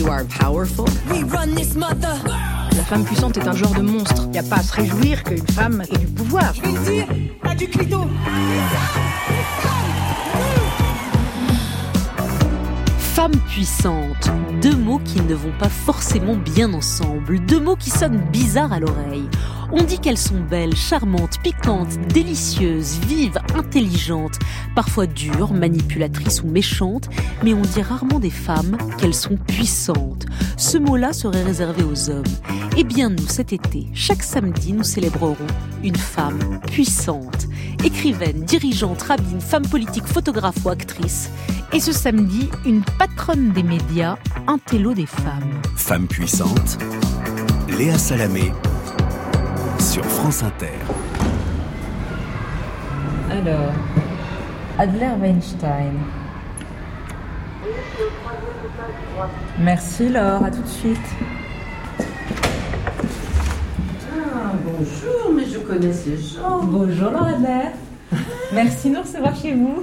You are powerful. We run this mother. La femme puissante est un genre de monstre. Il n'y a pas à se réjouir qu'une femme ait du pouvoir. Je vais le dire, pas du clito. Femme puissante, deux mots qui ne vont pas forcément bien ensemble, deux mots qui sonnent bizarres à l'oreille. On dit qu'elles sont belles, charmantes, piquantes, délicieuses, vives, intelligentes, parfois dures, manipulatrices ou méchantes, mais on dit rarement des femmes qu'elles sont puissantes. Ce mot-là serait réservé aux hommes. Eh bien nous, cet été, chaque samedi, nous célébrerons une femme puissante. Écrivaine, dirigeante, rabbine, femme politique, photographe ou actrice. Et ce samedi, une patronne des médias, un télo des femmes. Femme puissante, Léa Salamé sur France Inter. Alors, Adler Weinstein. Merci Laure, à tout de suite. Ah, bonjour, mais je connais ces gens. Bonjour Laure Adler. Merci de nous recevoir chez vous.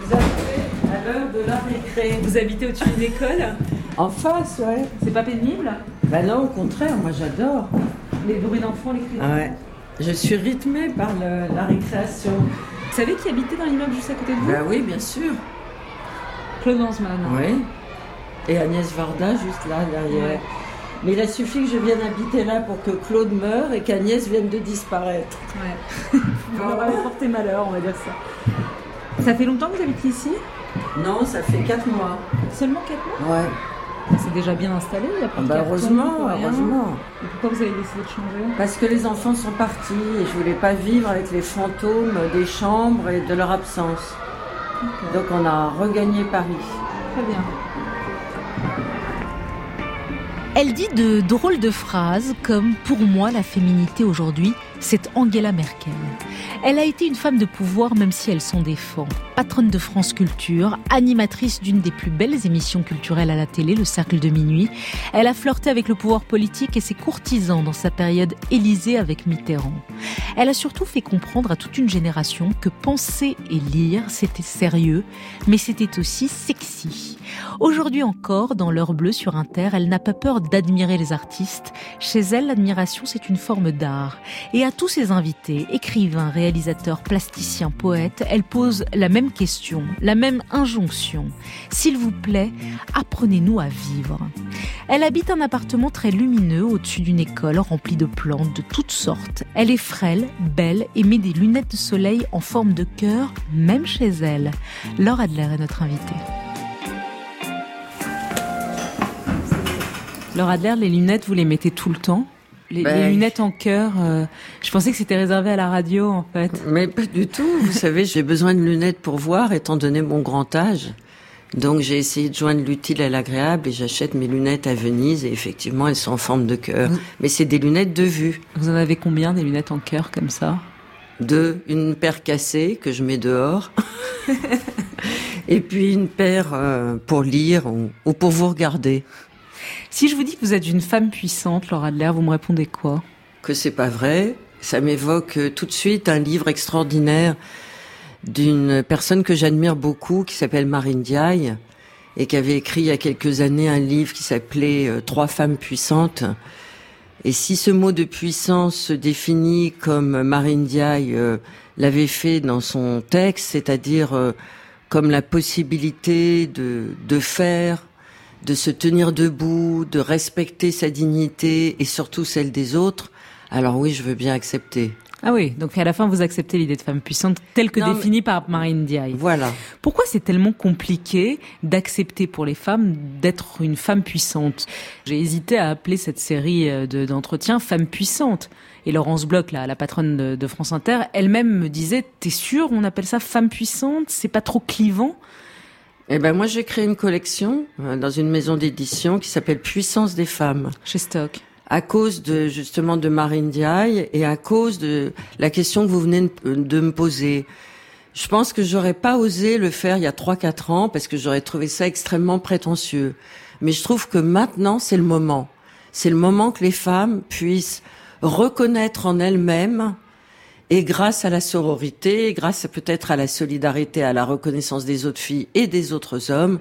Vous arrivez à l'heure de la récré. Vous habitez au-dessus d'une école En face, ouais. C'est pas pénible Ben non, au contraire, moi j'adore. Les bruits d'enfants, les cris Ouais. Je suis rythmée par la récréation. Vous savez qui habitait dans l'immeuble juste à côté de vous Ben oui, bien sûr. Claude Lanzmann. Oui. Et Agnès Varda, juste là, derrière. Mais il a suffi que je vienne habiter là pour que Claude meure et qu'Agnès vienne de disparaître. Ouais. Vous leur avez porté malheur, on va dire ça. Ça fait longtemps que vous habitez ici? Non, ça fait 4 mois. Seulement 4 mois? Ouais. C'est déjà bien installé, il y a pas Ah bah heureusement, heureusement. Et pourquoi vous avez décidé de changer Parce que les enfants sont partis et je voulais pas vivre avec les fantômes des chambres et de leur absence. Donc on a regagné Paris. Très bien. Elle dit de drôles de phrases comme Pour moi, la féminité aujourd'hui, c'est Angela Merkel. Elle a été une femme de pouvoir même si elle s'en défend. Patronne de France Culture, animatrice d'une des plus belles émissions culturelles à la télé, le Cercle de Minuit. Elle a flirté avec le pouvoir politique et ses courtisans dans sa période Élysée avec Mitterrand. Elle a surtout fait comprendre à toute une génération que penser et lire, c'était sérieux, mais c'était aussi sexy. Aujourd'hui encore, dans l'heure bleue sur Inter, elle n'a pas peur d'admirer les artistes. Chez elle, l'admiration, c'est une forme d'art. Et à tous ses invités, écrivains, réalisateurs, plasticiens, poètes, elle pose la même question, la même injonction. S'il vous plaît, apprenez-nous à vivre. Elle habite un appartement très lumineux au-dessus d'une école remplie de plantes de toutes sortes. Elle est frêle, belle et met des lunettes de soleil en forme de cœur, même chez elle. Laure Adler est notre invitée. Laure Adler, les lunettes, vous les mettez tout le temps? Les, Ben, les lunettes en cœur, euh, je pensais que c'était réservé à la radio en fait. Mais pas du tout. Vous savez, j'ai besoin de lunettes pour voir, étant donné mon grand âge. Donc j'ai essayé de joindre l'utile à l'agréable et j'achète mes lunettes à Venise et effectivement elles sont en forme de cœur. Mais c'est des lunettes de vue. Vous en avez combien des lunettes en cœur comme ça? Deux, une paire cassée que je mets dehors. et puis une paire euh, pour lire ou, ou pour vous regarder. Si je vous dis que vous êtes une femme puissante, Laura Adler, vous me répondez quoi? Que c'est pas vrai. Ça m'évoque euh, tout de suite un livre extraordinaire d'une personne que j'admire beaucoup qui s'appelle Marine Diaye et qui avait écrit il y a quelques années un livre qui s'appelait euh, Trois femmes puissantes. Et si ce mot de puissance se définit comme Marine Diaye euh, l'avait fait dans son texte, c'est-à-dire comme la possibilité de faire, de se tenir debout, de respecter sa dignité et surtout celle des autres, alors oui, je veux bien accepter. Ah oui, donc à la fin vous acceptez l'idée de femme puissante telle que Non, mais- définie par Marine Diaye. Voilà. Pourquoi c'est tellement compliqué d'accepter pour les femmes d'être une femme puissante? J'ai hésité à appeler cette série euh, de- d'entretiens Femme puissante. Et Laurence Bloch, là, la patronne de, de France Inter, elle-même me disait T'es sûre on appelle ça femme puissante? C'est pas trop clivant? Eh ben moi j'ai créé une collection euh, dans une maison d'édition qui s'appelle Puissance des femmes. chez Stock À cause de justement de Marine Diaye et à cause de la question que vous venez de- de me poser. Je pense que j'aurais pas osé le faire il y a trois quatre ans parce que j'aurais trouvé ça extrêmement prétentieux. Mais je trouve que maintenant c'est le moment. C'est le moment que les femmes puissent reconnaître en elles-mêmes et grâce à la sororité, grâce peut-être à la solidarité, à la reconnaissance des autres filles et des autres hommes,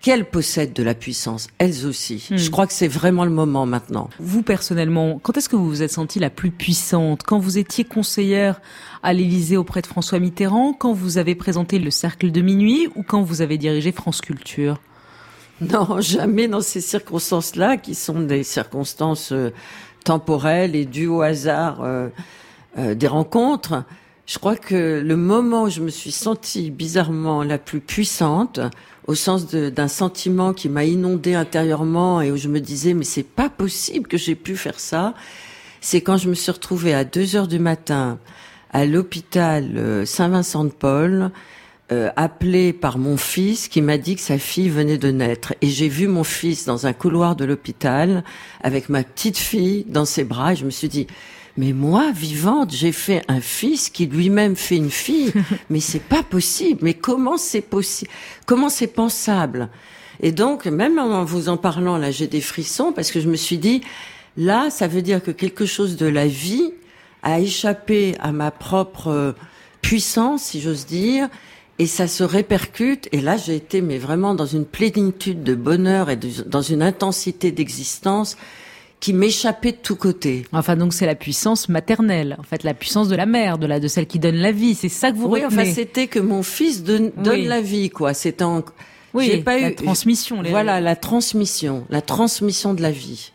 qu'elles possèdent de la puissance, elles aussi. Hmm. Je crois que c'est vraiment le moment maintenant. Vous personnellement, quand est-ce que vous vous êtes sentie la plus puissante? Quand vous étiez conseillère à l'Élysée auprès de François Mitterrand, quand vous avez présenté le Cercle de minuit ou quand vous avez dirigé France Culture? Non, jamais dans ces circonstances-là, qui sont des circonstances euh, temporelles et dues au hasard euh, euh, des rencontres. Je crois que le moment où je me suis sentie bizarrement la plus puissante, au sens d'un sentiment qui m'a inondée intérieurement et où je me disais mais c'est pas possible que j'ai pu faire ça, c'est quand je me suis retrouvée à 2 heures du matin à l'hôpital euh, Saint-Vincent de Paul, euh, appelée par mon fils qui m'a dit que sa fille venait de naître. Et j'ai vu mon fils dans un couloir de l'hôpital avec ma petite fille dans ses bras et je me suis dit, mais moi, vivante, j'ai fait un fils qui lui-même fait une fille. mais c'est pas possible. Mais comment c'est possible? Comment c'est pensable? Et donc, même en vous en parlant, là, j'ai des frissons parce que je me suis dit, là, ça veut dire que quelque chose de la vie a échappé à ma propre euh, puissance, si j'ose dire, et ça se répercute. Et là, j'ai été, mais vraiment dans une plénitude de bonheur et de- dans une intensité d'existence qui m'échappait de tous côtés. Enfin, donc c'est la puissance maternelle, en fait, la puissance de la mère, de la de celle qui donne la vie. C'est ça que vous oui, retenez. enfin, c'était que mon fils donne, donne Oui. la vie, quoi. C'était en... oui, j'ai pas la eu- transmission. les- Voilà, la transmission, la transmission de la vie.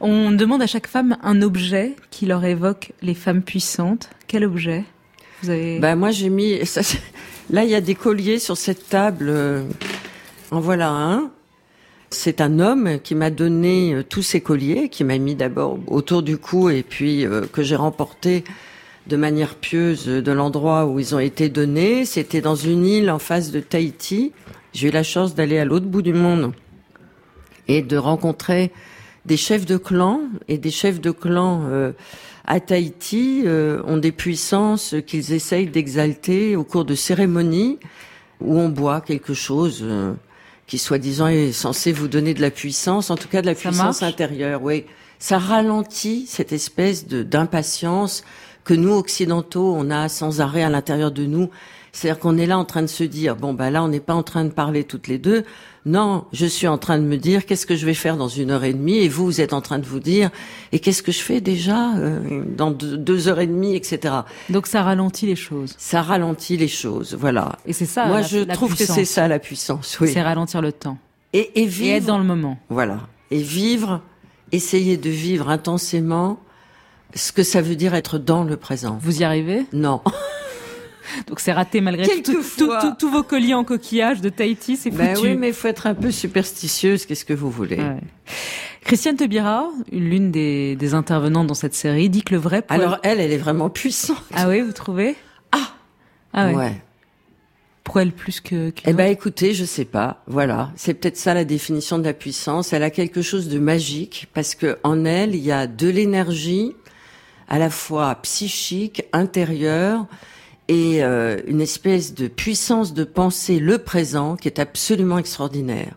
On demande à chaque femme un objet qui leur évoque les femmes puissantes. Quel objet Vous avez Ben moi j'ai mis ça, c'est- là il y a des colliers sur cette table. euh, En voilà un. C'est un homme qui m'a donné euh, tous ces colliers, qui m'a mis d'abord autour du cou et puis euh, que j'ai remporté de manière pieuse de l'endroit où ils ont été donnés. C'était dans une île en face de Tahiti. J'ai eu la chance d'aller à l'autre bout du monde et de rencontrer des chefs de clan et des chefs de clan euh, à Tahiti euh, ont des puissances qu'ils essayent d'exalter au cours de cérémonies où on boit quelque chose euh, qui soi-disant est censé vous donner de la puissance, en tout cas de la Ça puissance marche? intérieure. Oui, ça ralentit cette espèce de d'impatience que nous occidentaux on a sans arrêt à l'intérieur de nous. C'est-à-dire qu'on est là en train de se dire bon bah là on n'est pas en train de parler toutes les deux. Non, je suis en train de me dire qu'est-ce que je vais faire dans une heure et demie? Et vous vous êtes en train de vous dire et qu'est-ce que je fais déjà euh, dans deux, deux heures et demie etc. Donc ça ralentit les choses. Ça ralentit les choses, voilà. Et c'est ça. Moi la- je la trouve puissance. que c'est ça la puissance, oui. C'est ralentir le temps Et, et et vivre être dans le moment. Voilà. Et vivre, essayer de vivre intensément ce que ça veut dire être dans le présent. Vous y arrivez? Non. Donc c'est raté malgré tout, tout, Quelquefois. tout- tous vos colliers en coquillage de Tahiti, c'est foutu. Ben oui, mais il faut être un peu superstitieuse, qu'est-ce que vous voulez? Ouais. Christiane Taubira, l'une des, des intervenantes dans cette série, dit que le vrai poil- Alors elle, elle est vraiment puissante. Ah oui, vous trouvez? Ah Ah ouais. ouais. Poil plus que... Eh ben écoutez, je sais pas. Voilà, c'est peut-être ça la définition de la puissance. Elle a quelque chose de magique parce que en elle, il y a de l'énergie à la fois psychique, intérieure et euh, une espèce de puissance de penser le présent qui est absolument extraordinaire.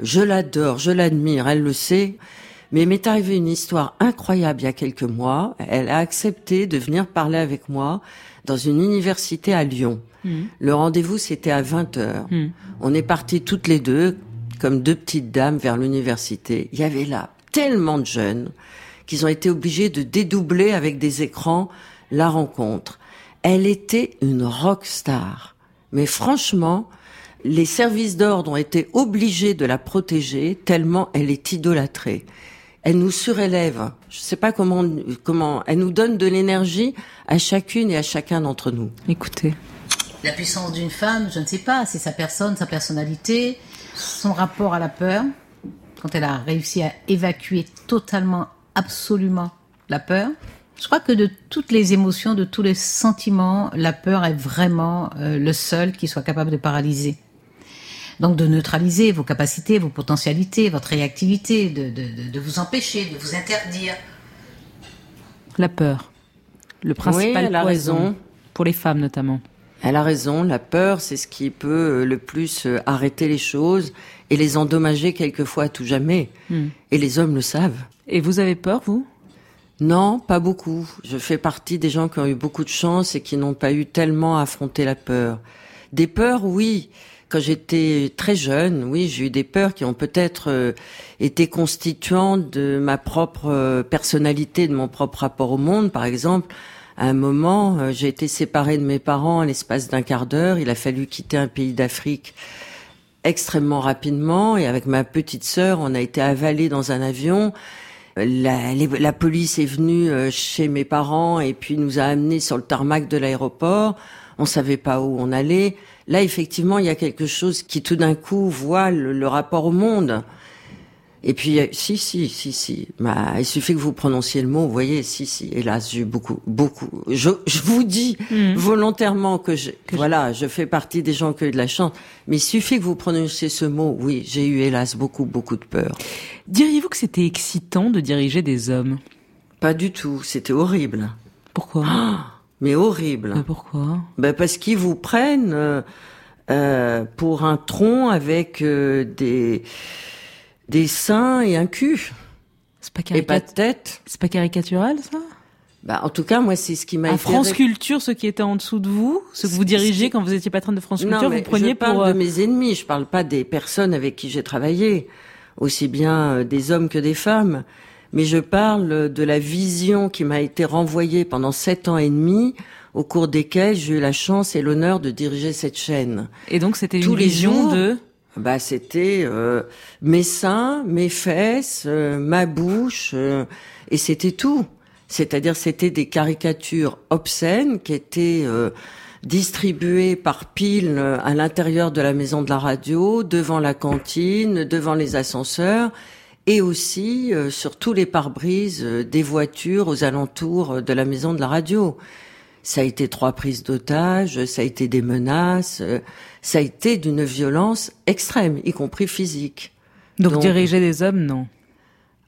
Je l'adore, je l'admire, elle le sait. Mais il m'est arrivé une histoire incroyable il y a quelques mois. Elle a accepté de venir parler avec moi dans une université à Lyon. Mhm. Le rendez-vous, c'était à 20 heures. Mhm. On est partis toutes les deux, comme deux petites dames, vers l'université. Il y avait là tellement de jeunes qu'ils ont été obligés de dédoubler avec des écrans la rencontre. Elle était une rock star. Mais franchement, les services d'ordre ont été obligés de la protéger tellement elle est idolâtrée. Elle nous surélève. Je sais pas comment, comment, elle nous donne de l'énergie à chacune et à chacun d'entre nous. Écoutez. La puissance d'une femme, je ne sais pas, c'est sa personne, sa personnalité, son rapport à la peur, quand elle a réussi à évacuer totalement, absolument la peur. Je crois que de toutes les émotions, de tous les sentiments, la peur est vraiment euh, le seul qui soit capable de paralyser. Donc de neutraliser vos capacités, vos potentialités, votre réactivité, de, de, de, de vous empêcher, de vous interdire. La peur. Le principal Oui, elle a poison. raison. Pour les femmes notamment. Elle a raison, la peur, c'est ce qui peut euh, le plus euh, arrêter les choses et les endommager quelquefois à tout jamais. Hmm. Et les hommes le savent. Et vous avez peur, vous? Non, pas beaucoup. Je fais partie des gens qui ont eu beaucoup de chance et qui n'ont pas eu tellement à affronter la peur. Des peurs, oui. quand j'étais très jeune, oui, j'ai eu des peurs qui ont peut-être euh, été constituantes de ma propre euh, personnalité, de mon propre rapport au monde. Par exemple, à un moment, euh, j'ai été séparée de mes parents à l'espace d'un quart d'heure. Il a fallu quitter un pays d'Afrique extrêmement rapidement et avec ma petite sœur, on a été avalés dans un avion. La, la, police est venue chez mes parents et puis nous a amenés sur le tarmac de l'aéroport. On savait pas où on allait. Là, effectivement, il y a quelque chose qui tout d'un coup voit le, rapport au monde. Et puis, si, si, si, si. Bah, il suffit que vous prononciez le mot, vous voyez, si, si. Hélas, j'ai eu beaucoup, beaucoup. Je, je vous dis hmm. volontairement que, je, voilà, je fais partie des gens qui ont eu de la chance. Mais il suffit que vous prononciez ce mot. Oui, j'ai eu, hélas, beaucoup, beaucoup de peur. Diriez-vous que c'était excitant de diriger des hommes? Pas du tout. C'était horrible. Pourquoi? Ah mais horrible. Mais pourquoi? Ben Parce qu'ils vous prennent euh, euh, pour un tronc avec euh, des, des seins et un cul. C'est pas Et pas de tête. C'est pas caricatural, ça? Bah, en tout cas, moi, c'est ce qui m'a. À France Culture, ceux qui étaient en dessous de vous, ceux que vous dirigez quand vous étiez patronne de France Culture, vous preniez je parle de mes ennemis. Je parle pas des personnes avec qui j'ai travaillé, aussi bien des hommes que des femmes mais je parle de la vision qui m'a été renvoyée pendant sept ans et demi, au cours desquels j'ai eu la chance et l'honneur de diriger cette chaîne. Et donc c'était une vision de bah c'était euh, mes seins, mes fesses, euh, ma bouche, euh, et c'était tout. C'est-à-dire c'était des caricatures obscènes qui étaient distribuées par piles à l'intérieur de la maison de la radio, devant la cantine, devant les ascenseurs, et aussi sur tous les pare-brises des voitures aux alentours de la maison de la radio. Ça a été trois prises d'otages, ça a été des menaces, ça a été d'une violence extrême, y compris physique. Donc, diriger des hommes, non?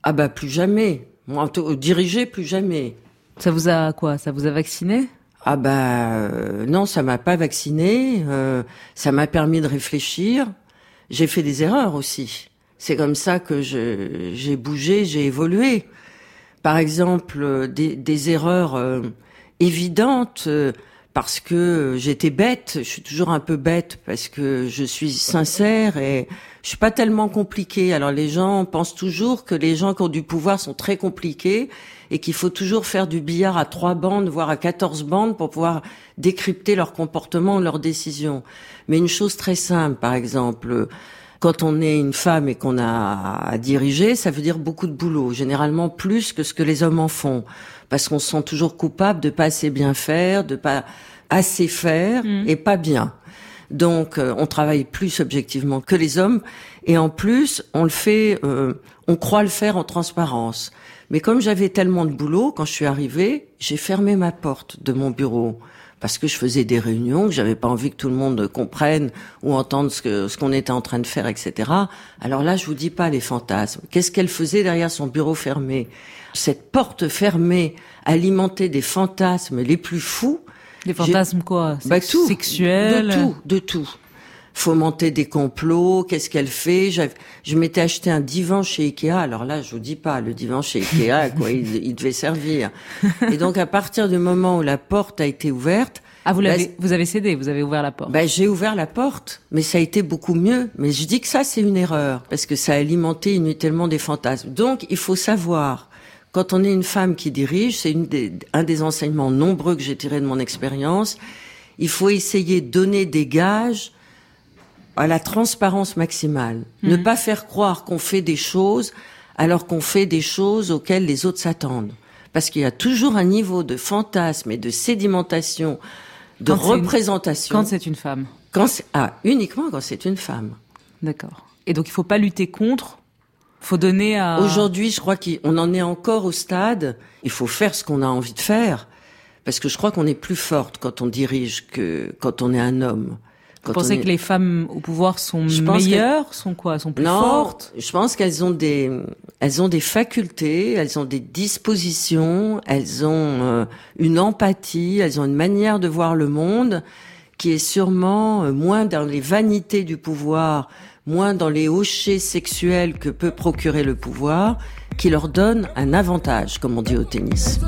Ah bah plus jamais. Diriger plus jamais. Ça vous a quoi? Ça vous a vacciné? Ah bah non, ça m'a pas vacciné. ça m'a permis de réfléchir. J'ai fait des erreurs aussi. C'est comme ça que j'ai bougé, j'ai évolué. Par exemple, euh, des, des erreurs euh, évidentes euh, parce que j'étais bête. Je suis toujours un peu bête parce que je suis sincère et je suis pas tellement compliquée. Alors les gens pensent toujours que les gens qui ont du pouvoir sont très compliqués et qu'il faut toujours faire du billard à trois bandes, voire à quatorze bandes pour pouvoir décrypter leur comportement, leurs décisions. Mais une chose très simple, par exemple, quand on est une femme et qu'on a à diriger, ça veut dire beaucoup de boulot, généralement plus que ce que les hommes en font, parce qu'on se sent toujours coupable de pas assez bien faire, de pas assez faire mm. et pas bien. Donc, euh, on travaille plus objectivement que les hommes, et en plus, on le fait, euh, on croit le faire en transparence. Mais comme j'avais tellement de boulot, quand je suis arrivée, j'ai fermé ma porte de mon bureau parce que je faisais des réunions, que j'avais pas envie que tout le monde comprenne ou entende ce que ce qu'on était en train de faire, etc. Alors là, je vous dis pas les fantasmes. Qu'est-ce qu'elle faisait derrière son bureau fermé? Cette porte fermée alimentait des fantasmes les plus fous. Des fantasmes quoi? Bah, tout, Sexuels? De tout, de tout fomenter des complots, qu'est-ce qu'elle fait? Je m'étais acheté un divan chez Ikea, alors là, je vous dis pas, le divan chez Ikea, quoi, il, devait servir. Et donc, à partir du moment où la porte a été ouverte, ah, vous l'avez, bah, vous avez cédé, vous avez ouvert la porte. Ben, j'ai ouvert la porte, mais ça a été beaucoup mieux. Mais je dis que ça, c'est une erreur, parce que ça a alimenté inutilement des fantasmes. Donc, il faut savoir, quand on est une femme qui dirige, c'est des, un des enseignements nombreux que j'ai tiré de mon expérience, il faut essayer de donner des gages à la transparence maximale. Ne mhm. pas faire croire qu'on fait des choses alors qu'on fait des choses auxquelles les autres s'attendent. Parce qu'il y a toujours un niveau de fantasme et de sédimentation, de représentation. quand c'est une femme. Quand ah, uniquement quand c'est une femme. D'accord. Et donc il faut pas lutter contre, faut donner à... Aujourd'hui, je crois qu'on en est encore au stade, il faut faire ce qu'on a envie de faire. Parce que je crois qu'on est plus forte quand on dirige que quand on est un homme. Vous pensez que les femmes au pouvoir sont meilleures, sont quoi, sont plus non, fortes Je pense qu'elles ont des, elles ont des facultés, elles ont des dispositions, elles ont euh, une empathie, elles ont une manière de voir le monde qui est sûrement euh, moins dans les vanités du pouvoir, moins dans les hochets sexuels que peut procurer le pouvoir, qui leur donne un avantage, comme on dit au tennis.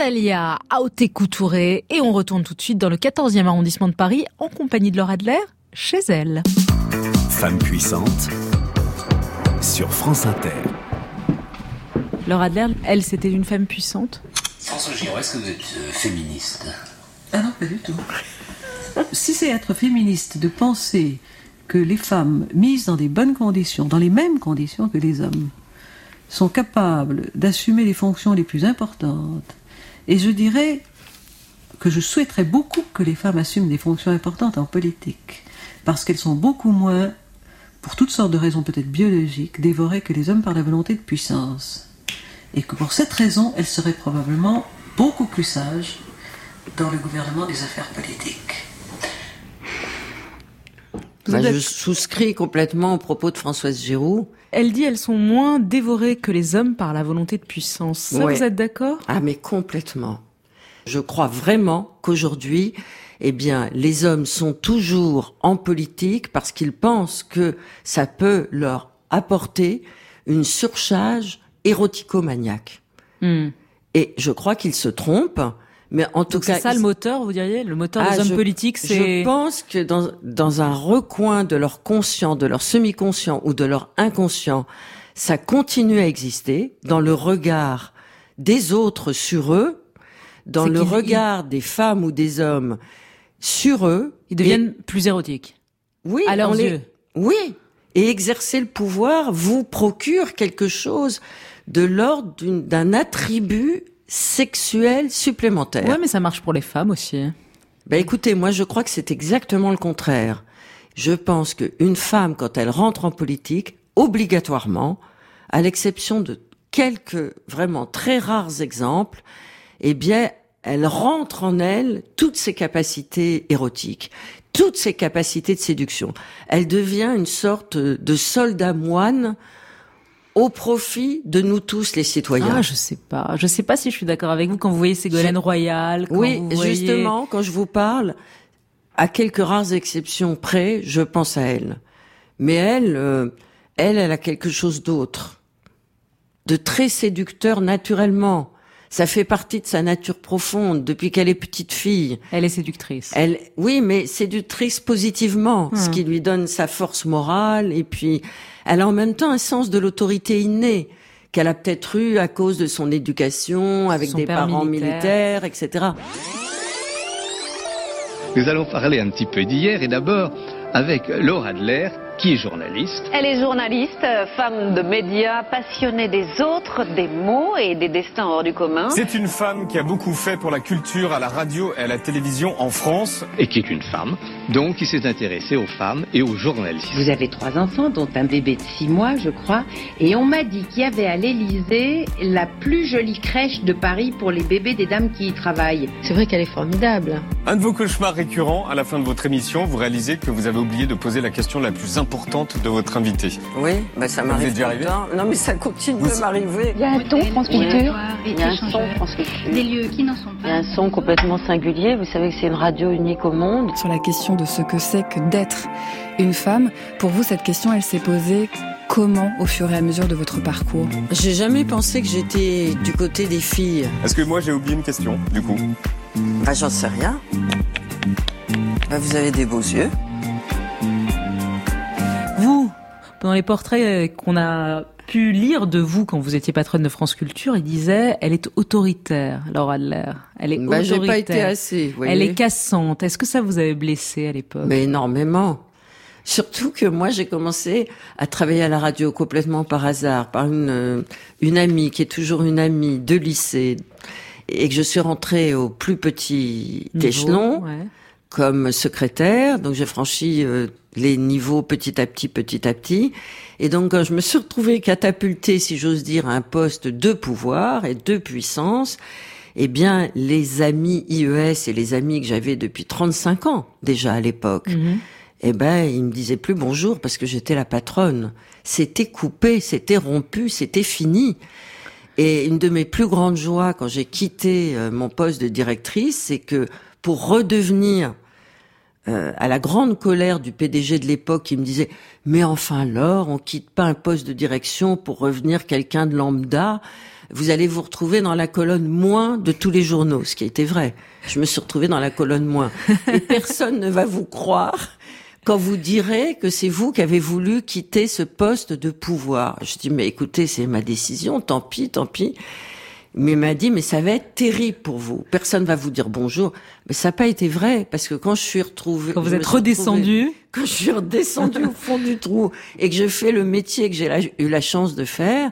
Rosalia Aoté-Coutouré et on retourne tout de suite dans le 14e arrondissement de Paris en compagnie de Laura Adler chez elle. Femme puissante sur France Inter. Laura Adler, elle, c'était une femme puissante? François Giroud, est-ce que vous êtes euh, féministe? Ah non, pas du tout. si c'est être féministe de penser que les femmes mises dans des bonnes conditions, dans les mêmes conditions que les hommes, sont capables d'assumer les fonctions les plus importantes, et je dirais que je souhaiterais beaucoup que les femmes assument des fonctions importantes en politique, parce qu'elles sont beaucoup moins, pour toutes sortes de raisons peut-être biologiques, dévorées que les hommes par la volonté de puissance. Et que pour cette raison, elles seraient probablement beaucoup plus sages dans le gouvernement des affaires politiques. Bah, je souscris complètement aux propos de Françoise Giroud. Elle dit elles sont moins dévorées que les hommes par la volonté de puissance. Ça, Ouais. vous êtes d'accord? Ah mais complètement. Je crois vraiment qu'aujourd'hui, eh bien, les hommes sont toujours en politique parce qu'ils pensent que ça peut leur apporter une surcharge érotico-maniaque. Hmm. Et je crois qu'ils se trompent, mais en tout Donc cas, c'est ça le moteur, vous diriez? Le moteur Ah, des hommes je- politiques, c'est... Je pense que dans, dans un recoin de leur conscient, de leur semi-conscient ou de leur inconscient, ça continue à exister dans le regard des autres sur eux, dans le regard des femmes ou des hommes sur eux. Ils deviennent plus érotiques. Oui, à leurs les-. Oui. Et exercer le pouvoir vous procure quelque chose de l'ordre d'un attribut sexuel supplémentaire. Ouais, mais ça marche pour les femmes aussi. Ben écoutez, moi je crois que c'est exactement le contraire. Je pense qu'une femme, quand elle rentre en politique, obligatoirement, à l'exception de quelques vraiment très rares exemples, eh bien, elle rentre en elle toutes ses capacités érotiques, toutes ses capacités de séduction. Elle devient une sorte de soldat moine au profit de nous tous les citoyens. Ah, je sais pas. Je sais pas si je suis d'accord avec vous quand vous voyez Ségolène Royal. quand Oui, vous voyez- justement, quand je vous parle, à quelques rares exceptions près, je pense à elle. Mais elle, euh, elle, elle a quelque chose d'autre, de très séducteur naturellement. Ça fait partie de sa nature profonde depuis qu'elle est petite fille. Elle est séductrice. Elle, oui, mais séductrice positivement, ce Hmm. qui lui donne sa force morale. Et puis, elle a en même temps un sens de l'autorité innée qu'elle a peut-être eu à cause de son éducation, avec Son des parents militaire. militaires, etc. Nous allons parler un petit peu d'hier et d'abord avec Laura Adler, qui est journaliste? Elle est journaliste, euh, femme de médias, passionnée des autres, des mots et des destins hors du commun. C'est une femme qui a beaucoup fait pour la culture à la radio et à la télévision en France. Et qui est une femme, donc qui s'est intéressée aux femmes et aux journalistes. Vous avez trois enfants, dont un bébé de six mois, je crois. Et on m'a dit qu'il y avait à l'Élysée la plus jolie crèche de Paris pour les bébés des dames qui y travaillent. C'est vrai qu'elle est formidable. Un de vos cauchemars récurrents à la fin de votre émission, vous réalisez que vous avez oublié de poser la question la plus importante importante de votre invité. Oui, bah ça Vous m'arrive. tout le arrivé temps. Non, mais ça continue Vous- de m'arriver. Il y a un ton France Culture. Il y a un son France Culture. Des lieux qui n'en sont Il y a un son complètement singulier. Vous savez que c'est une radio unique au monde. Sur la question de ce que c'est que d'être une femme, pour vous, cette question, elle s'est posée comment au fur et à mesure de votre parcours? J'ai jamais pensé que j'étais du côté des filles. Est-ce que moi j'ai oublié une question, du coup? Bah, j'en sais rien. Bah, vous avez des beaux yeux. Vous, pendant les portraits euh, qu'on a pu lire de vous quand vous étiez patronne de France Culture, il disait elle est autoritaire, Laura Adler. Elle est Bah, autoritaire. pas été assez, vous voyez. Elle est cassante. Est-ce que ça vous avait blessé à l'époque? Mais énormément. Surtout que moi, j'ai commencé à travailler à la radio complètement par hasard, par une, euh, une amie qui est toujours une amie de lycée, et que je suis rentrée au plus petit Niveau, échelon ouais. Comme secrétaire. Donc j'ai franchi euh, les niveaux petit à petit, petit à petit. Et donc quand je me suis retrouvée catapultée, si j'ose dire, à un poste de pouvoir et de puissance, eh bien les amis IES et les amis que j'avais depuis 35 ans déjà à l'époque, Mhm. eh ben, ils me disaient plus bonjour parce que j'étais la patronne. C'était coupé, c'était rompu, c'était fini. Et une de mes plus grandes joies quand j'ai quitté euh, mon poste de directrice, c'est que pour redevenir euh, à la grande colère du PDG de l'époque qui me disait mais enfin Laure, on quitte pas un poste de direction pour revenir quelqu'un de lambda. Vous allez vous retrouver dans la colonne moins de tous les journaux, ce qui était vrai. Je me suis retrouvée dans la colonne moins. Et personne ne va vous croire quand vous direz que c'est vous qui avez voulu quitter ce poste de pouvoir. Je dis, mais écoutez, c'est ma décision, tant pis, tant pis. Mais il m'a dit, mais ça va être terrible pour vous. Personne va vous dire bonjour. Mais ça n'a pas été vrai, parce que quand je suis retrouvée... Quand vous êtes redescendu, Quand je suis redescendue au fond du trou et que je fais le métier que j'ai eu la chance de faire,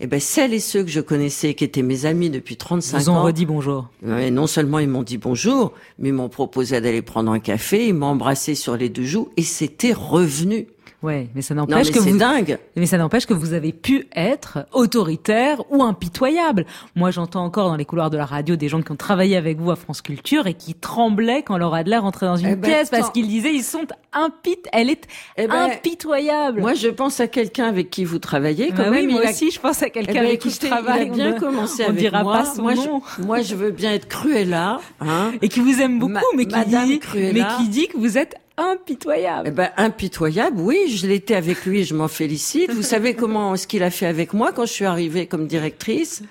eh ben, celles et ceux que je connaissais, qui étaient mes amis depuis 35 vous ont ans... redit bonjour. Non seulement ils m'ont dit bonjour, mais ils m'ont proposé d'aller prendre un café, ils m'ont embrassé sur les deux joues et c'était revenu. Ouais, mais ça n'empêche que vous dingue. Mais ça n'empêche que vous avez pu être autoritaire ou impitoyable. Moi, j'entends encore dans les couloirs de la radio des gens qui ont travaillé avec vous à France Culture et qui tremblaient quand Laura Adler rentrait dans une Eh ben, pièce parce qu'ils disaient ils sont impit, elle est Eh ben, impitoyable. Moi, je pense à quelqu'un avec qui vous travaillez. Quand Bah même, oui, moi il a- aussi, je pense à quelqu'un Eh ben, avec qui je travaille. Il a bien On- commencé on avec dira moi. pas son moi, nom. Je, moi, je veux bien être Cruella, hein. Et qui vous aime beaucoup, Ma- mais qui Madame dit, Cruella. mais qui dit que vous êtes impitoyable. Eh ben, impitoyable, oui, je l'étais avec lui et je m'en félicite. Vous savez comment, ce qu'il a fait avec moi quand je suis arrivée comme directrice?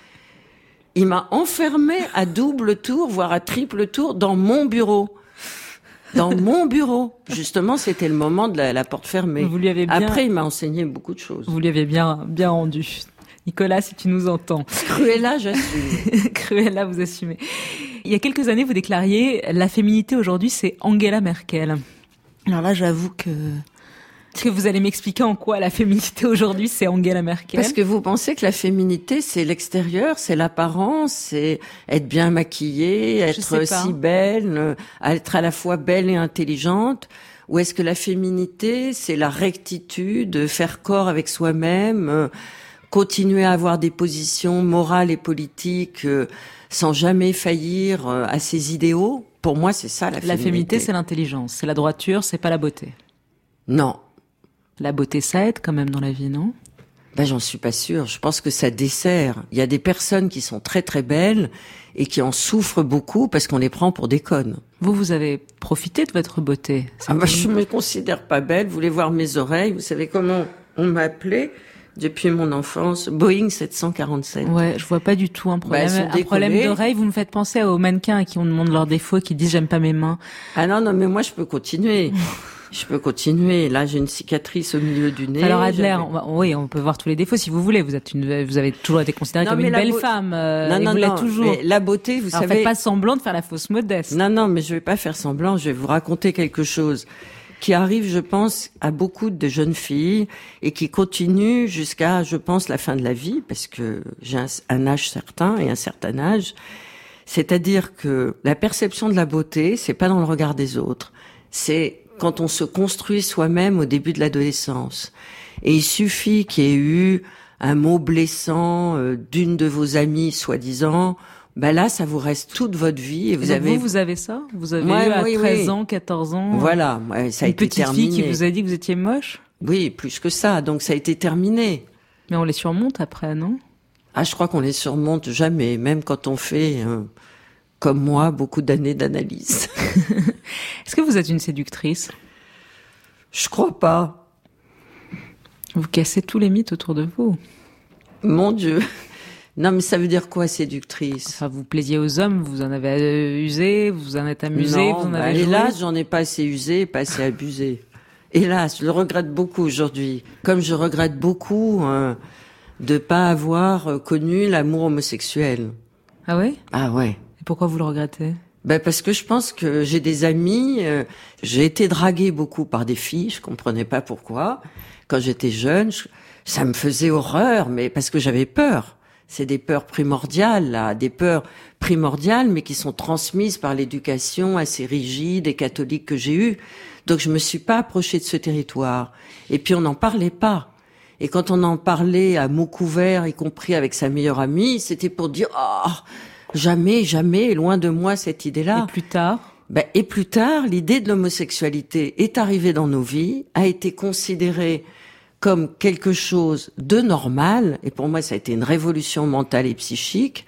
Il m'a enfermée à double tour, voire à triple tour, dans mon bureau. Dans mon bureau. Justement, c'était le moment de la, la porte fermée. Vous lui avez bien- Après, il m'a enseigné beaucoup de choses. Vous lui avez bien, bien rendu. Nicolas, si tu nous entends. Cruella, j'assume. Cruella, vous assumez. Il y a quelques années, vous déclariez la féminité aujourd'hui, c'est Angela Merkel. Alors là, j'avoue que est-ce que vous allez m'expliquer en quoi la féminité aujourd'hui, c'est Angela Merkel? Parce que vous pensez que la féminité, c'est l'extérieur, c'est l'apparence, c'est être bien maquillée, être si belle, euh, être à la fois belle et intelligente. Ou est-ce que la féminité, c'est la rectitude, faire corps avec soi-même, euh, continuer à avoir des positions morales et politiques euh, sans jamais faillir à ses idéaux? Pour moi, c'est ça la féminité. La féminité, c'est l'intelligence, c'est la droiture, c'est pas la beauté. Non. La beauté, ça aide quand même dans la vie, non? Ben, j'en suis pas sûre. Je pense que ça dessert. Il y a des personnes qui sont très très belles et qui en souffrent beaucoup parce qu'on les prend pour des connes. Vous, vous avez profité de votre beauté. Ah bah, je me considère pas belle. Vous voulez voir mes oreilles? Vous savez comment on m'appelait? Depuis mon enfance Boeing 747. Ouais, je vois pas du tout un problème, Bah, un problème d'oreille. Vous me faites penser aux mannequins à qui on demande leurs défauts et qui disent j'aime pas mes mains. Ah non, non, mais moi je peux continuer. je peux continuer. Là, j'ai une cicatrice au milieu du nez. Alors Adler, J'avais- on va- oui, on peut voir tous les défauts si vous voulez. Vous êtes une, vous avez toujours été considérée Non, comme une belle femme. euh, Non, non, vous non, toujours. mais la beauté, vous Alors savez. faites pas semblant de faire la fausse modeste. Non, non, mais je vais pas faire semblant. Je vais vous raconter quelque chose qui arrive, je pense, à beaucoup de jeunes filles et qui continue jusqu'à, je pense, la fin de la vie, parce que j'ai un, âge certain et un certain âge. C'est-à-dire que la perception de la beauté, c'est pas dans le regard des autres. C'est quand on se construit soi-même au début de l'adolescence. Et il suffit qu'il y ait eu un mot blessant euh, d'une de vos amies, soi-disant, ben là, ça vous reste toute votre vie et vous avez vous, vous avez ça Vous avez Ouais, eu à oui, 13 oui. ans, 14 ans Voilà, ouais, ça a une été petite terminé. fille qui vous a dit que vous étiez moche Oui, plus que ça. Donc ça a été terminé. Mais on les surmonte après, non? Ah, je crois qu'on les surmonte jamais, même quand on fait, euh, comme moi, beaucoup d'années d'analyse. Est-ce que vous êtes une séductrice? Je crois pas. Vous cassez tous les mythes autour de vous. Mon Dieu. Non, mais ça veut dire quoi, séductrice? Enfin, vous plaisiez aux hommes, vous en avez euh, usé, vous en êtes amusé, Non, vous en bah, avez joué. hélas, j'en ai pas assez usé, pas assez abusé. Hélas, je le regrette beaucoup aujourd'hui. Comme je regrette beaucoup euh, de pas avoir euh, connu l'amour homosexuel. Ah ouais? Ah ouais. Et pourquoi vous le regrettez? Ben parce que je pense que j'ai des amis. euh, j'ai été draguée beaucoup par des filles. Je comprenais pas pourquoi. Quand j'étais jeune, je- ça me faisait horreur, mais parce que j'avais peur. C'est des peurs primordiales, là, des peurs primordiales, mais qui sont transmises par l'éducation assez rigide et catholique que j'ai eue. Donc je me suis pas approchée de ce territoire. Et puis on n'en parlait pas. Et quand on en parlait à mots couverts, y compris avec sa meilleure amie, c'était pour dire ah jamais, jamais, loin de moi cette idée-là. Et plus tard? Ben, et plus tard, l'idée de l'homosexualité est arrivée dans nos vies, a été considérée comme quelque chose de normal, et pour moi ça a été une révolution mentale et psychique,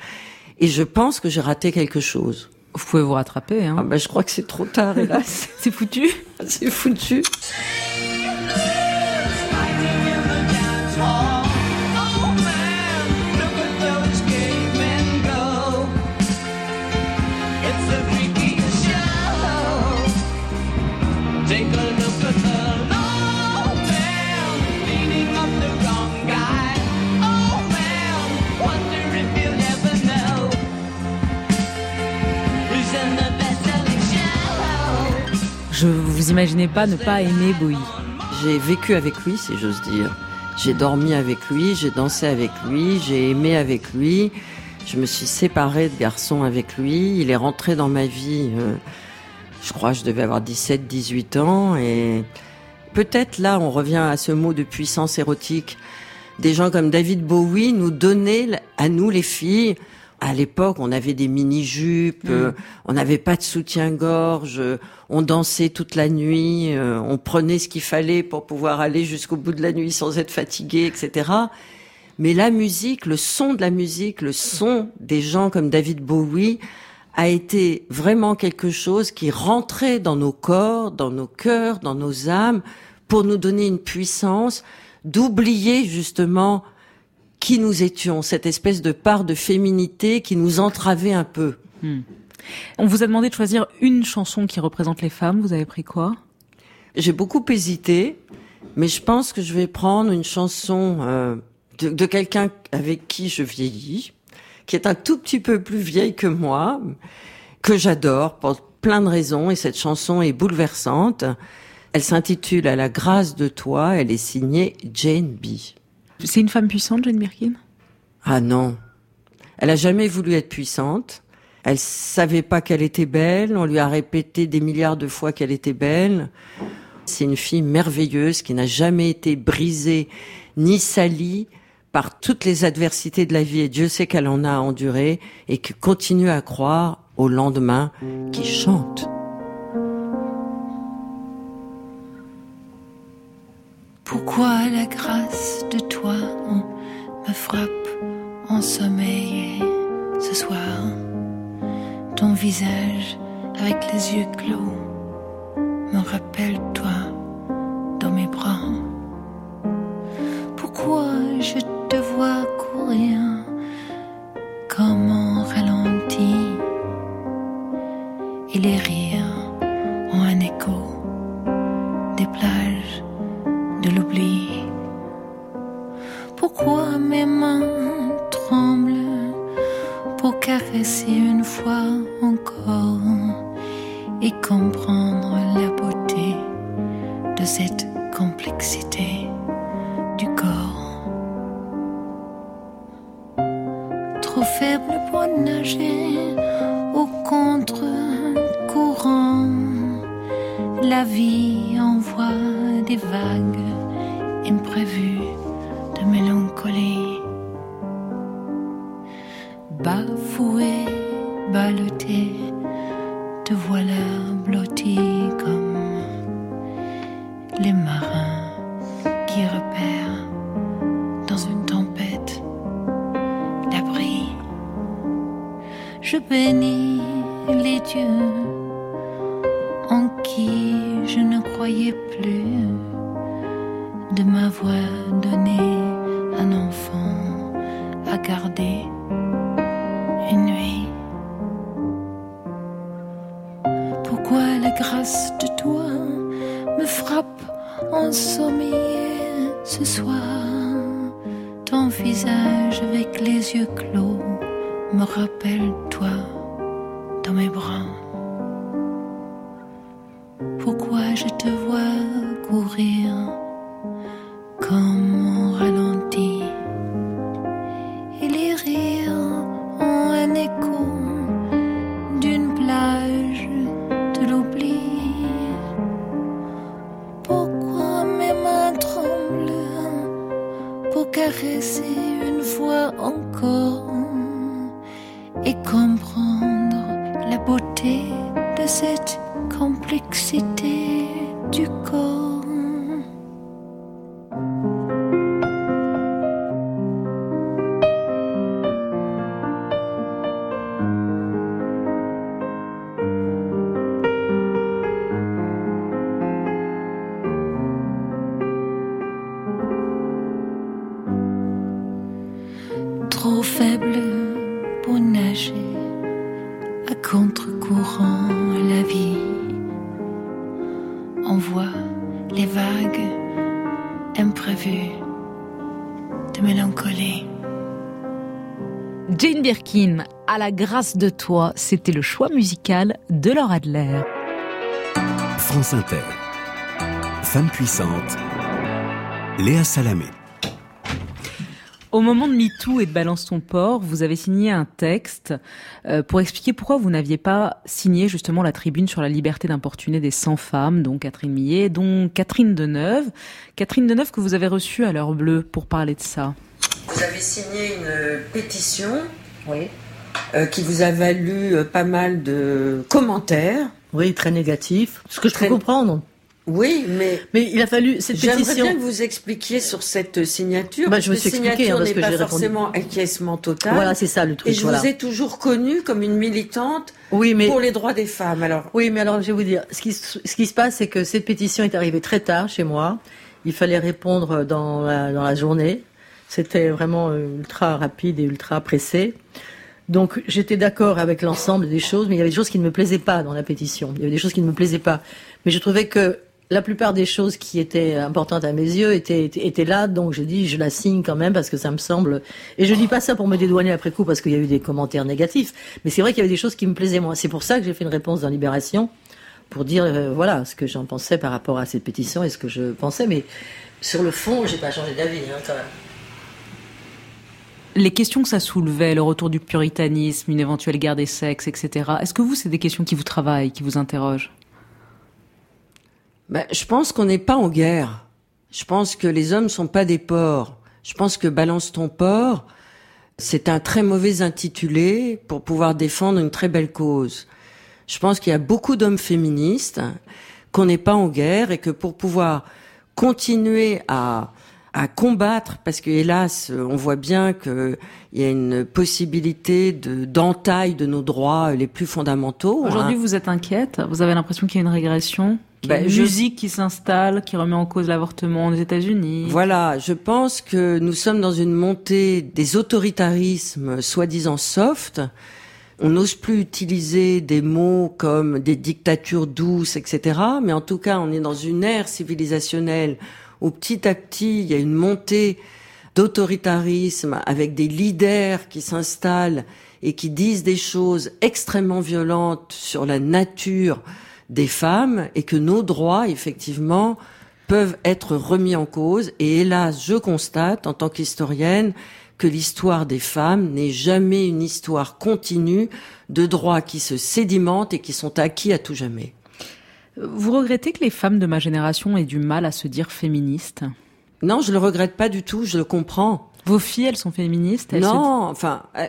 et je pense que j'ai raté quelque chose. Vous pouvez vous rattraper, hein Ah ben, je crois que c'est trop tard, hélas. C'est foutu c'est foutu. Je vous imaginez pas ne pas aimer Bowie. J'ai vécu avec lui, si j'ose dire. J'ai dormi avec lui, j'ai dansé avec lui, j'ai aimé avec lui. Je me suis séparée de garçon avec lui. Il est rentré dans ma vie, euh, je crois que je devais avoir 17, 18 ans. Et peut-être là, on revient à ce mot de puissance érotique. Des gens comme David Bowie nous donnaient, à nous les filles, à l'époque, on avait des mini-jupes, euh, on n'avait pas de soutien-gorge, euh, on dansait toute la nuit, euh, on prenait ce qu'il fallait pour pouvoir aller jusqu'au bout de la nuit sans être fatigué, etc. Mais la musique, le son de la musique, le son des gens comme David Bowie a été vraiment quelque chose qui rentrait dans nos corps, dans nos cœurs, dans nos âmes, pour nous donner une puissance d'oublier justement qui nous étions, cette espèce de part de féminité qui nous entravait un peu. Hmm. On vous a demandé de choisir une chanson qui représente les femmes. Vous avez pris quoi? J'ai beaucoup hésité, mais je pense que je vais prendre une chanson euh, de, de quelqu'un avec qui je vieillis, qui est un tout petit peu plus vieille que moi, que j'adore pour plein de raisons, et cette chanson est bouleversante. Elle s'intitule À la grâce de toi, elle est signée Jane B. C'est une femme puissante, Jane Birkin? Ah non. Elle a jamais voulu être puissante. Elle savait pas qu'elle était belle. On lui a répété des milliards de fois qu'elle était belle. C'est une fille merveilleuse qui n'a jamais été brisée ni salie par toutes les adversités de la vie. Et Dieu sait qu'elle en a enduré et qui continue à croire au lendemain, qui chante. Pourquoi la grâce de toi me frappe en sommeil ce soir Ton visage avec les yeux clos me rappelle toi dans mes bras. Pourquoi je te vois courir comme en ralenti et les rires ont un écho des plages mes mains tremblent pour caresser une fois encore et comprendre la beauté de cette complexité du corps. Trop faible pour nager au contre-courant, la vie envoie des vagues imprévues qui je ne croyais plus de m'avoir donné un enfant à garder une nuit. Pourquoi la grâce de toi me frappe ensommeillé ce soir? Ton visage avec les yeux clos me rappelle toi dans mes bras. Te vois courir à la grâce de toi, c'était le choix musical de Laura Adler. France Inter. Femme puissante. Léa Salamé. Au moment de MeToo et de Balance ton port, vous avez signé un texte euh, pour expliquer pourquoi vous n'aviez pas signé justement la tribune sur la liberté d'importuner des 100 femmes, dont Catherine Millet, dont Catherine Deneuve. Catherine Deneuve que vous avez reçue à l'heure bleue pour parler de ça. Vous avez signé une pétition euh, qui vous a valu euh, pas mal de commentaires. Oui, très négatifs. Ce que je peux comprendre. Oui, mais mais il a fallu cette J'aimerais pétition. bien que vous expliquiez sur cette signature. Bah, je me suis signature hein, parce que pas j'ai répondu. forcément acquiescement total. Voilà, c'est ça le truc. Et je voilà. vous ai toujours connue comme une militante Oui, mais pour les droits des femmes. Alors, Oui, mais alors je vais vous dire, ce qui, se- ce qui se passe, c'est que cette pétition est arrivée très tard chez moi. Il fallait répondre dans la, dans la journée. C'était vraiment euh, ultra rapide et ultra pressé. Donc j'étais d'accord avec l'ensemble des choses, mais il y avait des choses qui ne me plaisaient pas dans la pétition. Il y avait des choses qui ne me plaisaient pas. Mais je trouvais que la plupart des choses qui étaient importantes à mes yeux étaient, étaient, là, donc j'ai dit je la signe quand même parce que ça me semble. Et je dis pas ça pour me dédouaner après coup parce qu'il y a eu des commentaires négatifs, mais c'est vrai qu'il y avait des choses qui me plaisaient moins. C'est pour ça que j'ai fait une réponse dans Libération pour dire euh, voilà ce que j'en pensais par rapport à cette pétition et ce que je pensais, mais sur le fond, j'ai pas changé d'avis hein, quand même. Les questions que ça soulevait, le retour du puritanisme, une éventuelle guerre des sexes, etc. Est-ce que vous, c'est des questions qui vous travaillent, qui vous interrogent? Ben, je pense qu'on n'est pas en guerre. Je pense que les hommes sont pas des porcs. Je pense que balance ton porc, c'est un très mauvais intitulé pour pouvoir défendre une très belle cause. Je pense qu'il y a beaucoup d'hommes féministes, qu'on n'est pas en guerre et que pour pouvoir continuer à à combattre parce que hélas on voit bien que il y a une possibilité de d'entaille de nos droits les plus fondamentaux. Aujourd'hui, hein. vous êtes inquiète? Vous avez l'impression qu'il y a une régression? Qu'il y a une je- musique qui s'installe, qui remet en cause l'avortement aux États-Unis? Voilà, je pense que nous sommes dans une montée des autoritarismes soi-disant soft. On n'ose plus utiliser des mots comme des dictatures douces, etc. Mais en tout cas, on est dans une ère civilisationnelle où petit à petit, il y a une montée d'autoritarisme avec des leaders qui s'installent et qui disent des choses extrêmement violentes sur la nature des femmes et que nos droits, effectivement, peuvent être remis en cause. Et hélas, je constate, en tant qu'historienne, que l'histoire des femmes n'est jamais une histoire continue de droits qui se sédimentent et qui sont acquis à tout jamais. Vous regrettez que les femmes de ma génération aient du mal à se dire féministes? Non, je le regrette pas du tout, je le comprends. Vos filles, elles sont féministes elles non, enfin... Se...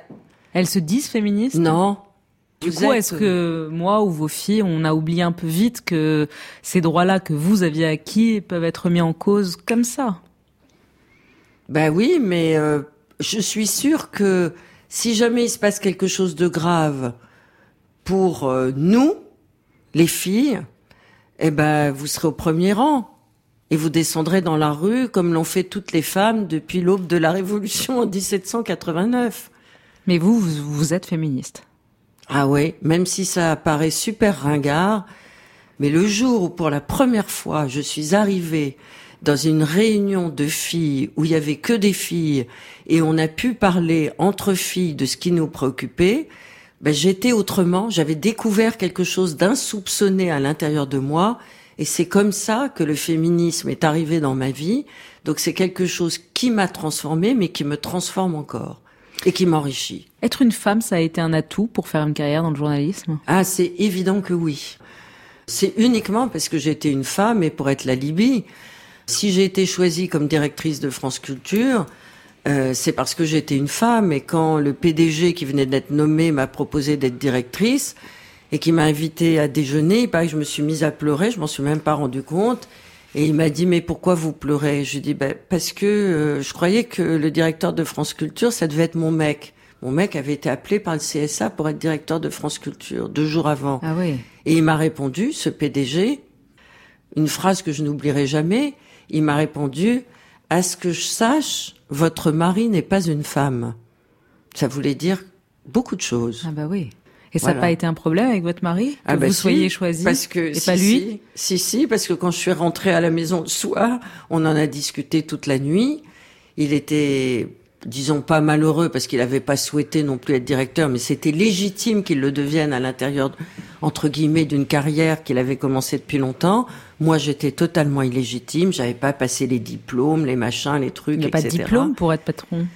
Elles se disent féministes? Non. Du Vous coup, êtes- est-ce que moi ou vos filles, on a oublié un peu vite que ces droits-là que vous aviez acquis peuvent être mis en cause comme ça? Ben oui, mais euh, je suis sûre que si jamais il se passe quelque chose de grave pour euh, nous, les filles, eh ben vous serez au premier rang et vous descendrez dans la rue comme l'ont fait toutes les femmes depuis l'aube de la Révolution en 1789. Mais vous, vous, vous êtes féministe. Ah ouais, même si ça paraît super ringard, mais le jour où pour la première fois je suis arrivée dans une réunion de filles où il y avait que des filles et on a pu parler entre filles de ce qui nous préoccupait, ben j'étais autrement, j'avais découvert quelque chose d'insoupçonné à l'intérieur de moi et c'est comme ça que le féminisme est arrivé dans ma vie. Donc c'est quelque chose qui m'a transformée mais qui me transforme encore et qui m'enrichit. Être une femme, ça a été un atout pour faire une carrière dans le journalisme? Ah, c'est évident que oui. C'est uniquement parce que j'étais une femme et pour être la Libye. Si j'ai été choisie comme directrice de France Culture, euh, c'est parce que j'étais une femme et quand le PDG qui venait d'être nommé m'a proposé d'être directrice et qui m'a invité à déjeuner, il paraît que je me suis mise à pleurer, je m'en suis même pas rendu compte. Et il m'a dit mais pourquoi vous pleurez? Je lui dis ben, parce que euh, je croyais que le directeur de France Culture ça devait être mon mec. Mon mec avait été appelé par le CSA pour être directeur de France Culture deux jours avant. Ah oui. Et il m'a répondu, ce PDG, une phrase que je n'oublierai jamais. Il m'a répondu à ce que je sache, votre mari n'est pas une femme. Ça voulait dire beaucoup de choses. Ah bah oui. Et ça n'a Voilà. pas été un problème avec votre mari que Ah bah vous si, soyez choisi parce que et si, pas lui si, si, si, parce que quand je suis rentrée à la maison le soir, on en a discuté toute la nuit. Il était, disons pas malheureux parce qu'il n'avait pas souhaité non plus être directeur, mais c'était légitime qu'il le devienne à l'intérieur, entre guillemets, d'une carrière qu'il avait commencé depuis longtemps. Moi, j'étais totalement illégitime. J'avais pas passé les diplômes, les machins, les trucs, Il n'y a pas de diplôme pour être patron?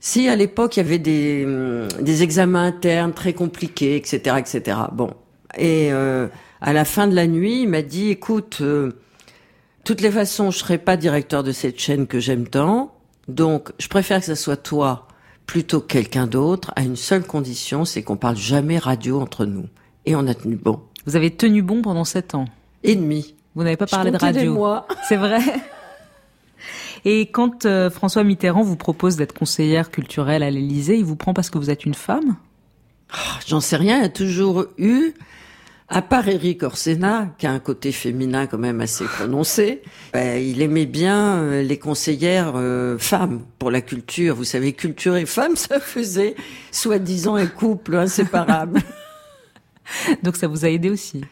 Si à l'époque il y avait des, hum, des examens internes très compliqués, etc., etc. Bon, et euh, à la fin de la nuit, il m'a dit "Écoute, euh, toutes les façons, je serai pas directeur de cette chaîne que j'aime tant, donc je préfère que ça soit toi plutôt que quelqu'un d'autre, à une seule condition, c'est qu'on parle jamais radio entre nous." Et on a tenu bon. Vous avez tenu bon pendant sept ans? Et demi. Vous n'avez pas Je parlé de radio. C'est vrai. Et quand euh, François Mitterrand vous propose d'être conseillère culturelle à l'Élysée, il vous prend parce que vous êtes une femme? J'en sais rien, il y a toujours eu, à part Eric Orsena, qui a un côté féminin quand même assez prononcé, ben, il aimait bien euh, les conseillères euh, femmes pour la culture. Vous savez, culture et femmes, ça faisait soi-disant un couple inséparable. Donc ça vous a aidé aussi?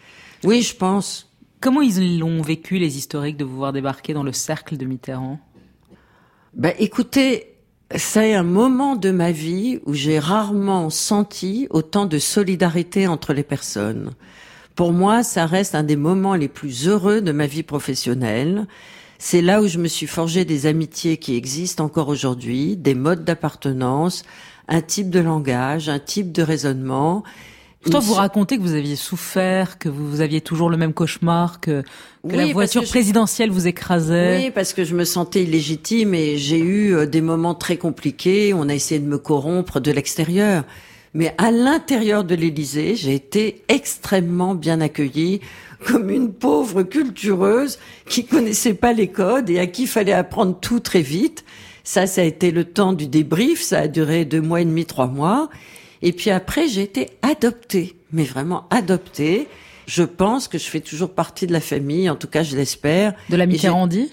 Oui, je pense. Comment ils l'ont vécu, les historiques, de vous voir débarquer dans le cercle de Mitterrand? Ben, écoutez, c'est un moment de ma vie où j'ai rarement senti autant de solidarité entre les personnes. Pour moi, ça reste un des moments les plus heureux de ma vie professionnelle. C'est là où je me suis forgé des amitiés qui existent encore aujourd'hui, des modes d'appartenance, un type de langage, un type de raisonnement. Pourtant, vous racontez que vous aviez souffert, que vous aviez toujours le même cauchemar, que, que Oui, la voiture que je- présidentielle vous écrasait. Oui, parce que je me sentais illégitime et j'ai eu euh, des moments très compliqués. On a essayé de me corrompre de l'extérieur. Mais à l'intérieur de l'Élysée, j'ai été extrêmement bien accueillie comme une pauvre cultureuse qui connaissait pas les codes et à qui fallait apprendre tout très vite. Ça, ça a été le temps du débrief. Ça a duré deux mois et demi, trois mois. Et puis après, j'ai été adoptée, mais vraiment adoptée. Je pense que je fais toujours partie de la famille, en tout cas je l'espère. De la Mitterrandie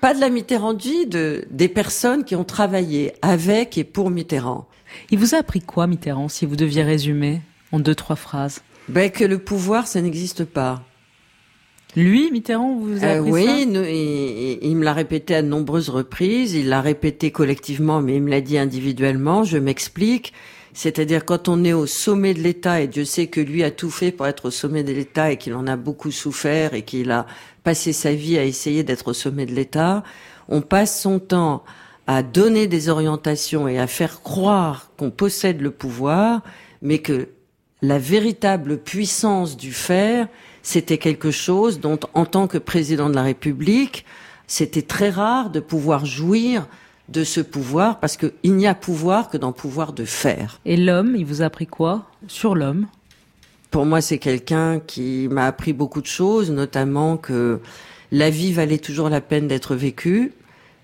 Pas de la Mitterrandie, de, des personnes qui ont travaillé avec et pour Mitterrand. Il vous a appris quoi, Mitterrand, si vous deviez résumer en deux, trois phrases? Ben, que le pouvoir, ça n'existe pas. Lui, Mitterrand, vous a Euh, appris oui, ça? il, il- il me l'a répété à de nombreuses reprises. Il l'a répété collectivement, mais il me l'a dit individuellement. Je m'explique. C'est-à-dire quand on est au sommet de l'État, et Dieu sait que lui a tout fait pour être au sommet de l'État et qu'il en a beaucoup souffert et qu'il a passé sa vie à essayer d'être au sommet de l'État, on passe son temps à donner des orientations et à faire croire qu'on possède le pouvoir, mais que la véritable puissance du faire, c'était quelque chose dont, en tant que président de la République, c'était très rare de pouvoir jouir de ce pouvoir, parce qu'il n'y a pouvoir que dans le pouvoir de faire. Et l'homme, il vous a appris quoi Sur l'homme? Pour moi, c'est quelqu'un qui m'a appris beaucoup de choses, notamment que la vie valait toujours la peine d'être vécue,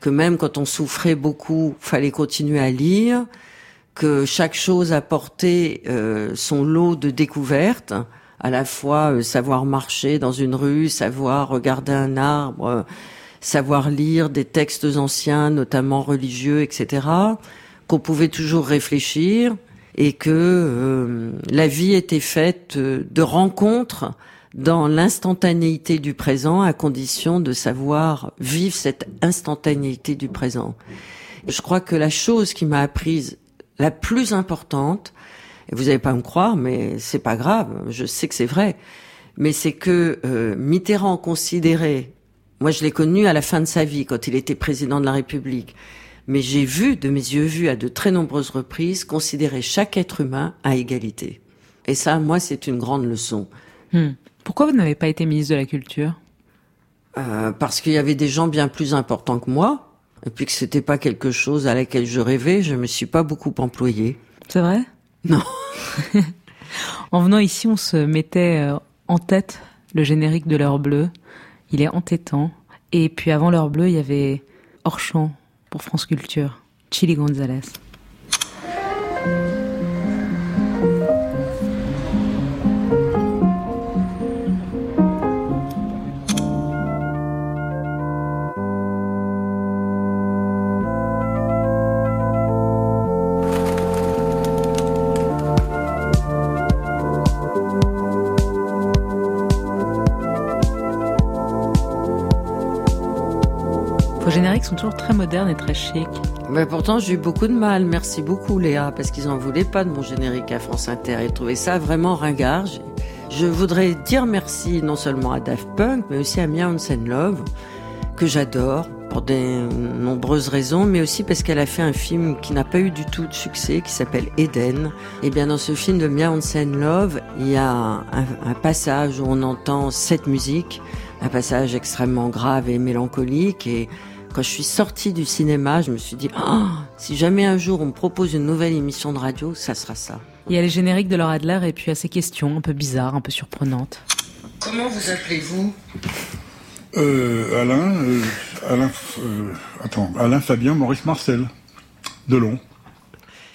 que même quand on souffrait beaucoup, fallait continuer à lire, que chaque chose apportait euh, son lot de découvertes, à la fois euh, savoir marcher dans une rue, savoir regarder un arbre, euh, savoir lire des textes anciens, notamment religieux, etc., qu'on pouvait toujours réfléchir et que euh, la vie était faite euh, de rencontres dans l'instantanéité du présent à condition de savoir vivre cette instantanéité du présent. Je crois que la chose qui m'a apprise la plus importante, et vous n'allez pas me croire, mais c'est pas grave, je sais que c'est vrai, mais c'est que euh, Mitterrand considérait, moi je l'ai connu à la fin de sa vie, quand il était président de la République, mais j'ai vu, de mes yeux vus à de très nombreuses reprises, considérer chaque être humain à égalité. Et ça, moi, c'est une grande leçon. Hmm. Pourquoi vous n'avez pas été ministre de la Culture? Euh, parce qu'il y avait des gens bien plus importants que moi, et puis que c'était pas quelque chose à laquelle je rêvais, je me suis pas beaucoup employée. C'est vrai? Non. En venant ici, on se mettait euh, en tête le générique de l'heure bleue. Il est entêtant. Et puis avant l'heure bleue, il y avait Hors pour France Culture, Chili Gonzalez. Génériques sont toujours très modernes et très chics. Mais pourtant, j'ai eu beaucoup de mal. Merci beaucoup, Léa, parce qu'ils en voulaient pas de mon générique à France Inter. Ils trouvaient ça vraiment ringard. Je voudrais dire merci non seulement à Daft Punk, mais aussi à Mia Hansen Love, que j'adore pour des nombreuses raisons, mais aussi parce qu'elle a fait un film qui n'a pas eu du tout de succès, qui s'appelle Eden. Et bien, dans ce film de Mia Hansen Love, il y a un, un passage où on entend cette musique, un passage extrêmement grave et mélancolique, et quand je suis sortie du cinéma, je me suis dit, Ah, si jamais un jour on me propose une nouvelle émission de radio, ça sera ça. Il y a les génériques de Laura Adler et puis à ces questions un peu bizarres, un peu surprenantes. Comment vous appelez-vous? Euh, Alain, euh, Alain, euh, attends, Alain Fabien Maurice Marcel, Delon.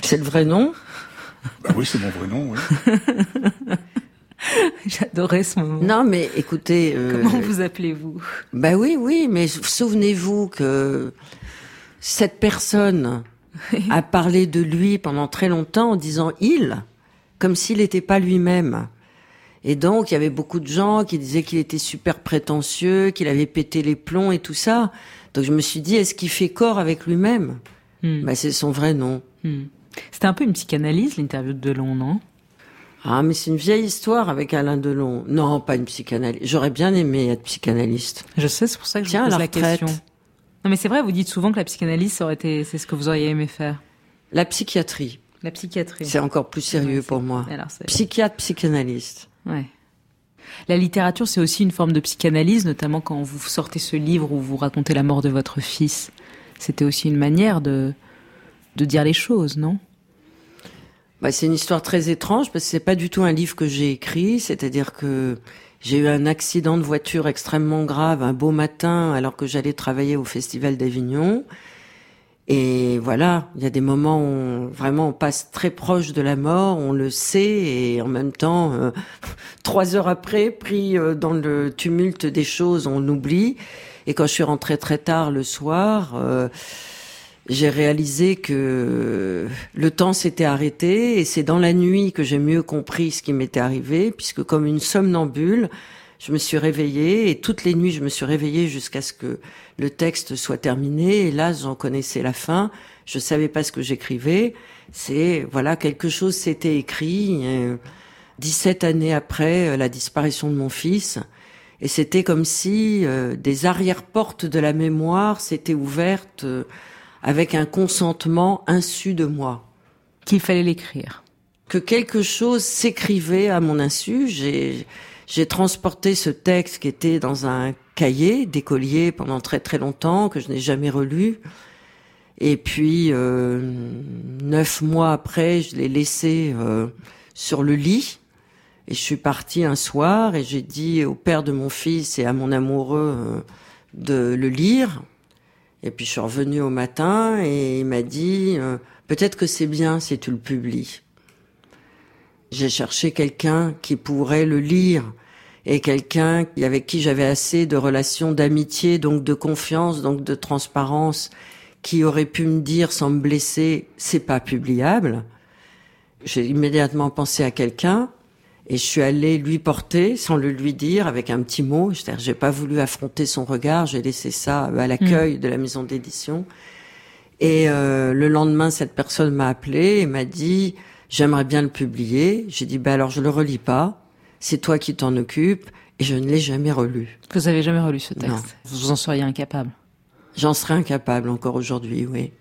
C'est le vrai nom? Bah oui, c'est mon vrai nom, oui. J'adorais ce moment. Non, mais écoutez. euh, Comment vous appelez-vous? Bah oui, oui, mais souvenez-vous que cette personne a parlé de lui pendant très longtemps en disant il, comme s'il n'était pas lui-même. Et donc, il y avait beaucoup de gens qui disaient qu'il était super prétentieux, qu'il avait pété les plombs et tout ça. Donc, je me suis dit, est-ce qu'il fait corps avec lui-même? Bah, c'est son vrai nom. Hmm. C'était un peu une psychanalyse, l'interview de Delon, non? Ah, mais c'est une vieille histoire avec Alain Delon. Non, pas une psychanalyse. J'aurais bien aimé être psychanalyste. Je sais, c'est pour ça que Tiens, je vous la pose la retraite. question. Non, mais c'est vrai, vous dites souvent que la psychanalyse, aurait été, c'est ce que vous auriez aimé faire. La psychiatrie. La psychiatrie. C'est encore plus sérieux pour moi. Alors, Psychiatre, psychanalyste. Ouais. La littérature, c'est aussi une forme de psychanalyse, notamment quand vous sortez ce livre où vous racontez la mort de votre fils. C'était aussi une manière de, de dire les choses, non? Bah, c'est une histoire très étrange parce que c'est pas du tout un livre que j'ai écrit. C'est-à-dire que j'ai eu un accident de voiture extrêmement grave un beau matin alors que j'allais travailler au Festival d'Avignon. Et voilà, il y a des moments où vraiment on passe très proche de la mort, on le sait, et en même temps, euh, trois heures après, pris euh, dans le tumulte des choses, on oublie. Et quand je suis rentrée très tard le soir, euh, j'ai réalisé que le temps s'était arrêté et c'est dans la nuit que j'ai mieux compris ce qui m'était arrivé puisque comme une somnambule, je me suis réveillée et toutes les nuits je me suis réveillée jusqu'à ce que le texte soit terminé. Et là j'en connaissais la fin, je savais pas ce que j'écrivais, c'est voilà quelque chose s'était écrit euh, 17 années après euh, la disparition de mon fils. Et c'était comme si euh, des arrière-portes de la mémoire s'étaient ouvertes euh, avec un consentement insu de moi. Qu'il fallait l'écrire. Que quelque chose s'écrivait à mon insu. J'ai, j'ai transporté ce texte qui était dans un cahier d'écolier pendant très très longtemps, que je n'ai jamais relu. Et puis, euh, neuf mois après, je l'ai laissé euh, sur le lit. Et je suis partie un soir et j'ai dit au père de mon fils et à mon amoureux euh, de le lire. Et puis je suis revenue au matin et il m'a dit euh, peut-être que c'est bien si tu le publies. J'ai cherché quelqu'un qui pourrait le lire et quelqu'un avec qui j'avais assez de relations d'amitié, donc de confiance, donc de transparence, qui aurait pu me dire sans me blesser c'est pas publiable. J'ai immédiatement pensé à quelqu'un et je suis allée lui porter sans le lui dire avec un petit mot. C'est-à-dire, j'ai pas voulu affronter son regard. J'ai laissé ça à l'accueil de la maison d'édition. Et euh, le lendemain, cette personne m'a appelé et m'a dit j'aimerais bien le publier. J'ai dit bah alors je le relis pas. C'est toi qui t'en occupes. Et je ne l'ai jamais relu. Vous avez jamais relu ce texte? Non. Vous en seriez incapable? J'en serais incapable encore aujourd'hui, oui.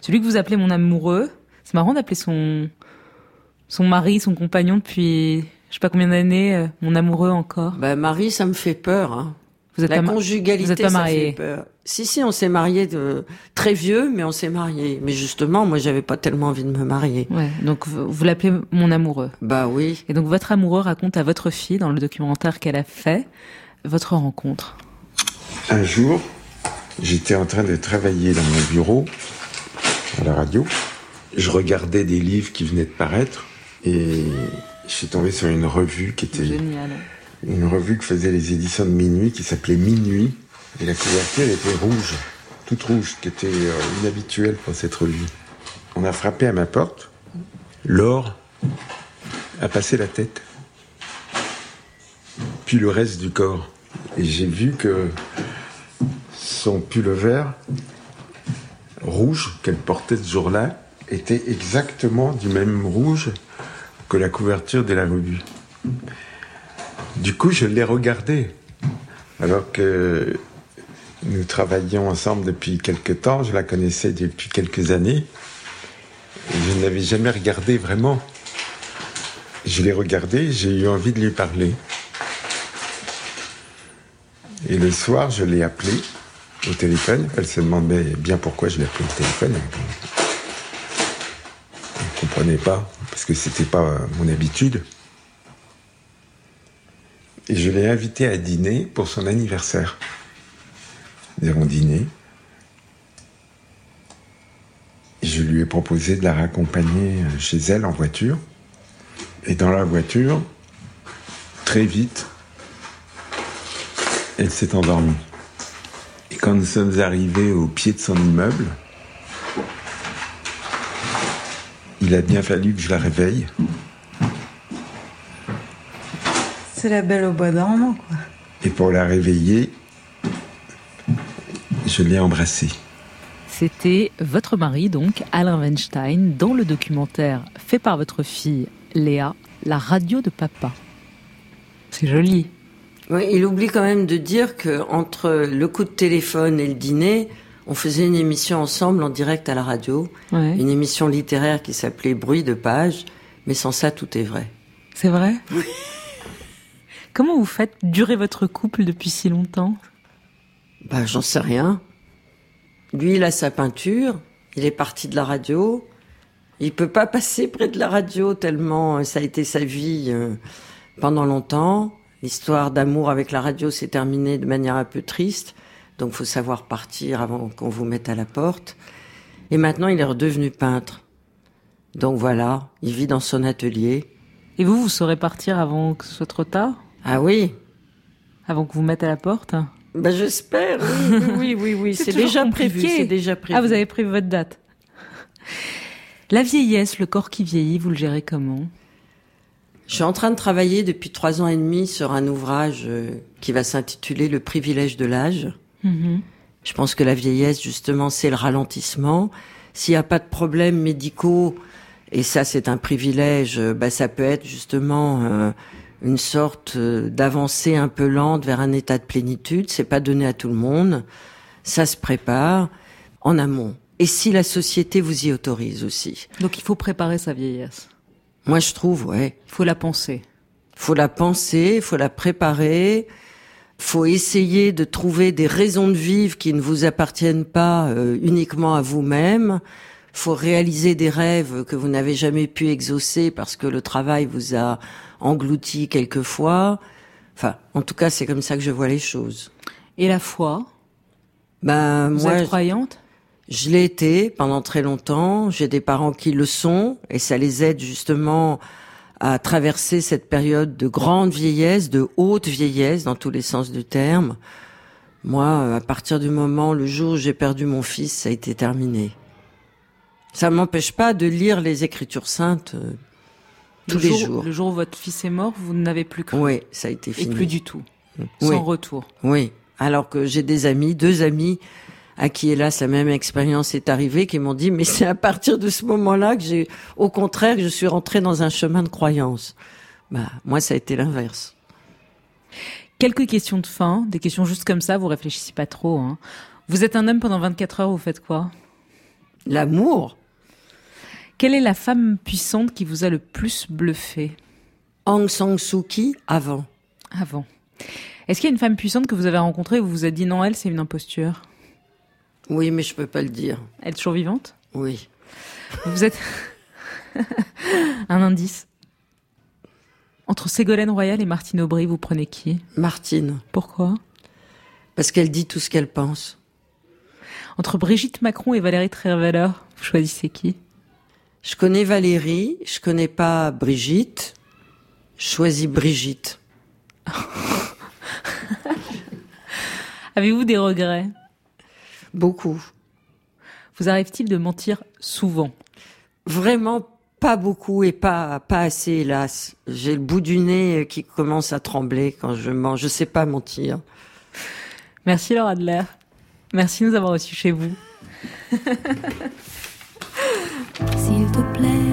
Celui que vous appelez mon amoureux, c'est marrant d'appeler son son mari, son compagnon depuis je sais pas combien d'années, euh, mon amoureux encore. Bah Marie, ça me fait peur. Hein. Vous êtes la conjugalité, vous êtes pas ça fait peur. Si si, on s'est mariés de très vieux, mais on s'est mariés. Mais justement, moi, j'avais pas tellement envie de me marier. Ouais, donc vous, vous l'appelez mon amoureux. Bah oui. Et donc votre amoureux raconte à votre fille dans le documentaire qu'elle a fait votre rencontre. Un jour, j'étais en train de travailler dans mon bureau, à la radio. Je regardais des livres qui venaient de paraître et je suis tombé sur une revue qui était Génial. une revue que faisaient les éditions de Minuit qui s'appelait Minuit. Et la couverture était rouge, toute rouge, qui était euh, inhabituelle pour cette revue. On a frappé à ma porte. Laure a passé la tête. Puis le reste du corps. Et j'ai vu que son pull vert rouge qu'elle portait ce jour-là était exactement du même rouge que la couverture de la revue. Du coup, je l'ai regardé. Alors que nous travaillions ensemble depuis quelque temps, je la connaissais depuis quelques années. Je ne l'avais jamais regardée vraiment. Je l'ai regardée, j'ai eu envie de lui parler. Et le soir, je l'ai appelée au téléphone. Elle se demandait bien pourquoi je l'appelais au téléphone. Elle ne comprenait pas, parce que c'était pas euh, mon habitude. Et je l'ai invitée à dîner pour son anniversaire. Nous avons dîné. Je lui ai proposé de la raccompagner chez elle en voiture. Et dans la voiture, très vite, elle s'est endormie. Et quand nous sommes arrivés au pied de son immeuble, il a bien fallu que je la réveille. C'est la belle au bois dormant, quoi. Et pour la réveiller, je l'ai embrassée. C'était votre mari, donc, Alain Weinstein, dans le documentaire fait par votre fille, Léa, La radio de papa. C'est joli. Oui, il oublie quand même de dire que entre le coup de téléphone et le dîner, on faisait une émission ensemble en direct à la radio, Ouais. une émission littéraire qui s'appelait Bruit de page, mais sans ça tout est vrai. C'est vrai Comment vous faites durer votre couple depuis si longtemps? Bah, j'en sais rien. Lui, il a sa peinture, il est parti de la radio. Il peut pas passer près de la radio tellement euh, ça a été sa vie euh, pendant longtemps. L'histoire d'amour avec la radio s'est terminée de manière un peu triste. Donc, faut savoir partir avant qu'on vous mette à la porte. Et maintenant, il est redevenu peintre. Donc voilà, il vit dans son atelier. Et vous, vous saurez partir avant que ce soit trop tard? Ah oui Avant que vous mette à la porte? Bah j'espère, oui, oui, oui, oui, c'est déjà prévu, c'est déjà prévu. Ah, vous avez prévu votre date. La vieillesse, le corps qui vieillit, vous le gérez comment? Je suis en train de travailler depuis trois ans et demi sur un ouvrage euh, qui va s'intituler Le privilège de l'âge. Mhm. Je pense que la vieillesse, justement, c'est le ralentissement. S'il n'y a pas de problèmes médicaux, et ça c'est un privilège, bah, ça peut être justement euh, une sorte euh, d'avancée un peu lente vers un état de plénitude. C'est pas donné à tout le monde. Ça se prépare en amont. Et si la société vous y autorise aussi. Donc il faut préparer sa vieillesse. Moi je trouve, ouais. Il faut la penser. faut la penser, faut la préparer, faut essayer de trouver des raisons de vivre qui ne vous appartiennent pas euh, uniquement à vous-même. Faut réaliser des rêves que vous n'avez jamais pu exaucer parce que le travail vous a englouti quelquefois. Enfin, en tout cas, c'est comme ça que je vois les choses. Et la foi? Ben, Vous moi, êtes croyante? Je l'ai été pendant très longtemps. J'ai des parents qui le sont et ça les aide justement à traverser cette période de grande vieillesse, de haute vieillesse dans tous les sens du terme. Moi, à partir du moment, le jour où j'ai perdu mon fils, ça a été terminé. Ça m'empêche pas de lire les Écritures saintes euh, tous le les jour, jours. Le jour où votre fils est mort, vous n'avez plus cru. Oui, ça a été Et fini. plus du tout. Oui. Sans retour. Oui. Alors que j'ai des amis, deux amis, à qui hélas la même expérience est arrivée, qui m'ont dit mais c'est à partir de ce moment-là que j'ai, au contraire, que je suis rentrée dans un chemin de croyance. Bah moi ça a été l'inverse. Quelques questions de fin, des questions juste comme ça, vous réfléchissez pas trop. Hein. Vous êtes un homme pendant 24 heures, vous faites quoi? L'amour. Quelle est la femme puissante qui vous a le plus bluffé? Aung San Suu Kyi avant. Avant. Est-ce qu'il y a une femme puissante que vous avez rencontrée et vous vous êtes dit non, elle, c'est une imposture? Oui, mais je peux pas le dire. Elle est toujours vivante? Oui. Vous êtes un indice. Entre Ségolène Royal et Martine Aubry, vous prenez qui? Martine. Pourquoi? Parce qu'elle dit tout ce qu'elle pense. Entre Brigitte Macron et Valérie Trierweiler, vous choisissez qui? Je connais Valérie, je connais pas Brigitte. Je choisis Brigitte. Avez-vous des regrets? Beaucoup. Vous arrive-t-il de mentir souvent? Vraiment pas beaucoup et pas pas assez hélas. J'ai le bout du nez qui commence à trembler quand je mens. Je sais pas mentir. Merci Laura Adler. Merci de nous avoir reçus chez vous. S'il te plaît,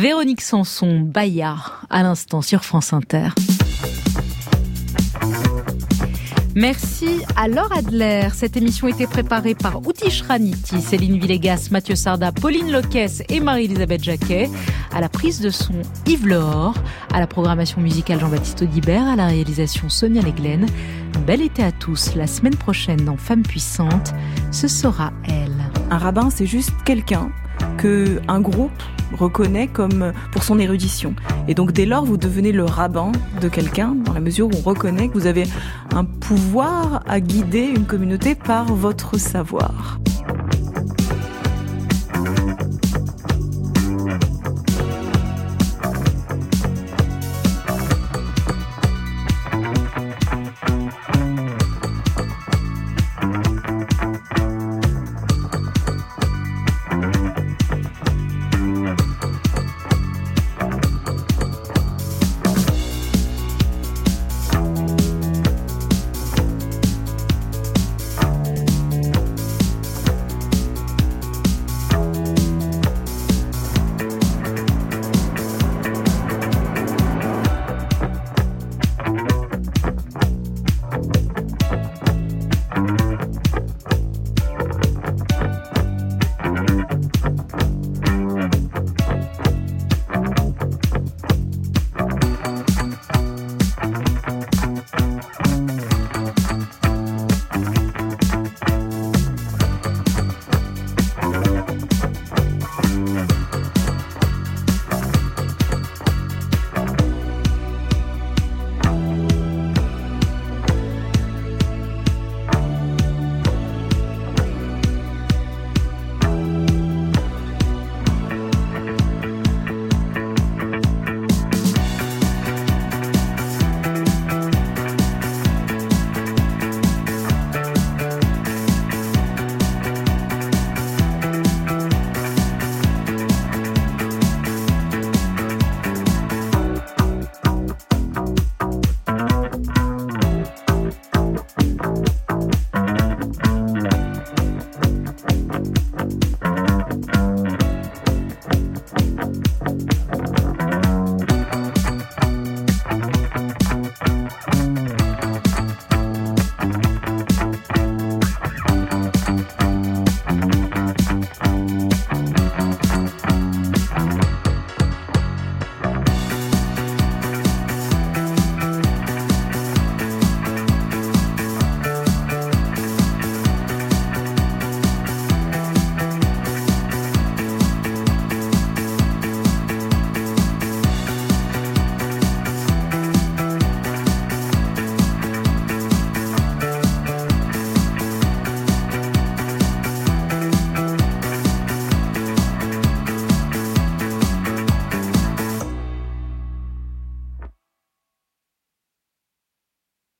Véronique Sanson, Bayard, à l'instant sur France Inter. Merci à Laure Adler. Cette émission été préparée par Outish Raniti, Céline Villegas, Mathieu Sarda, Pauline Loquès et Marie-Elisabeth Jacquet. À la prise de son, Yves Lehor. À la programmation musicale, Jean-Baptiste Audibert. À la réalisation, Sonia Leglen. Bel été à tous. La semaine prochaine, dans Femmes puissantes, ce sera elle. Un rabbin, c'est juste quelqu'un que un groupe reconnaît comme pour son érudition. Et donc dès lors, vous devenez le rabbin de quelqu'un dans la mesure où on reconnaît que vous avez un pouvoir à guider une communauté par votre savoir.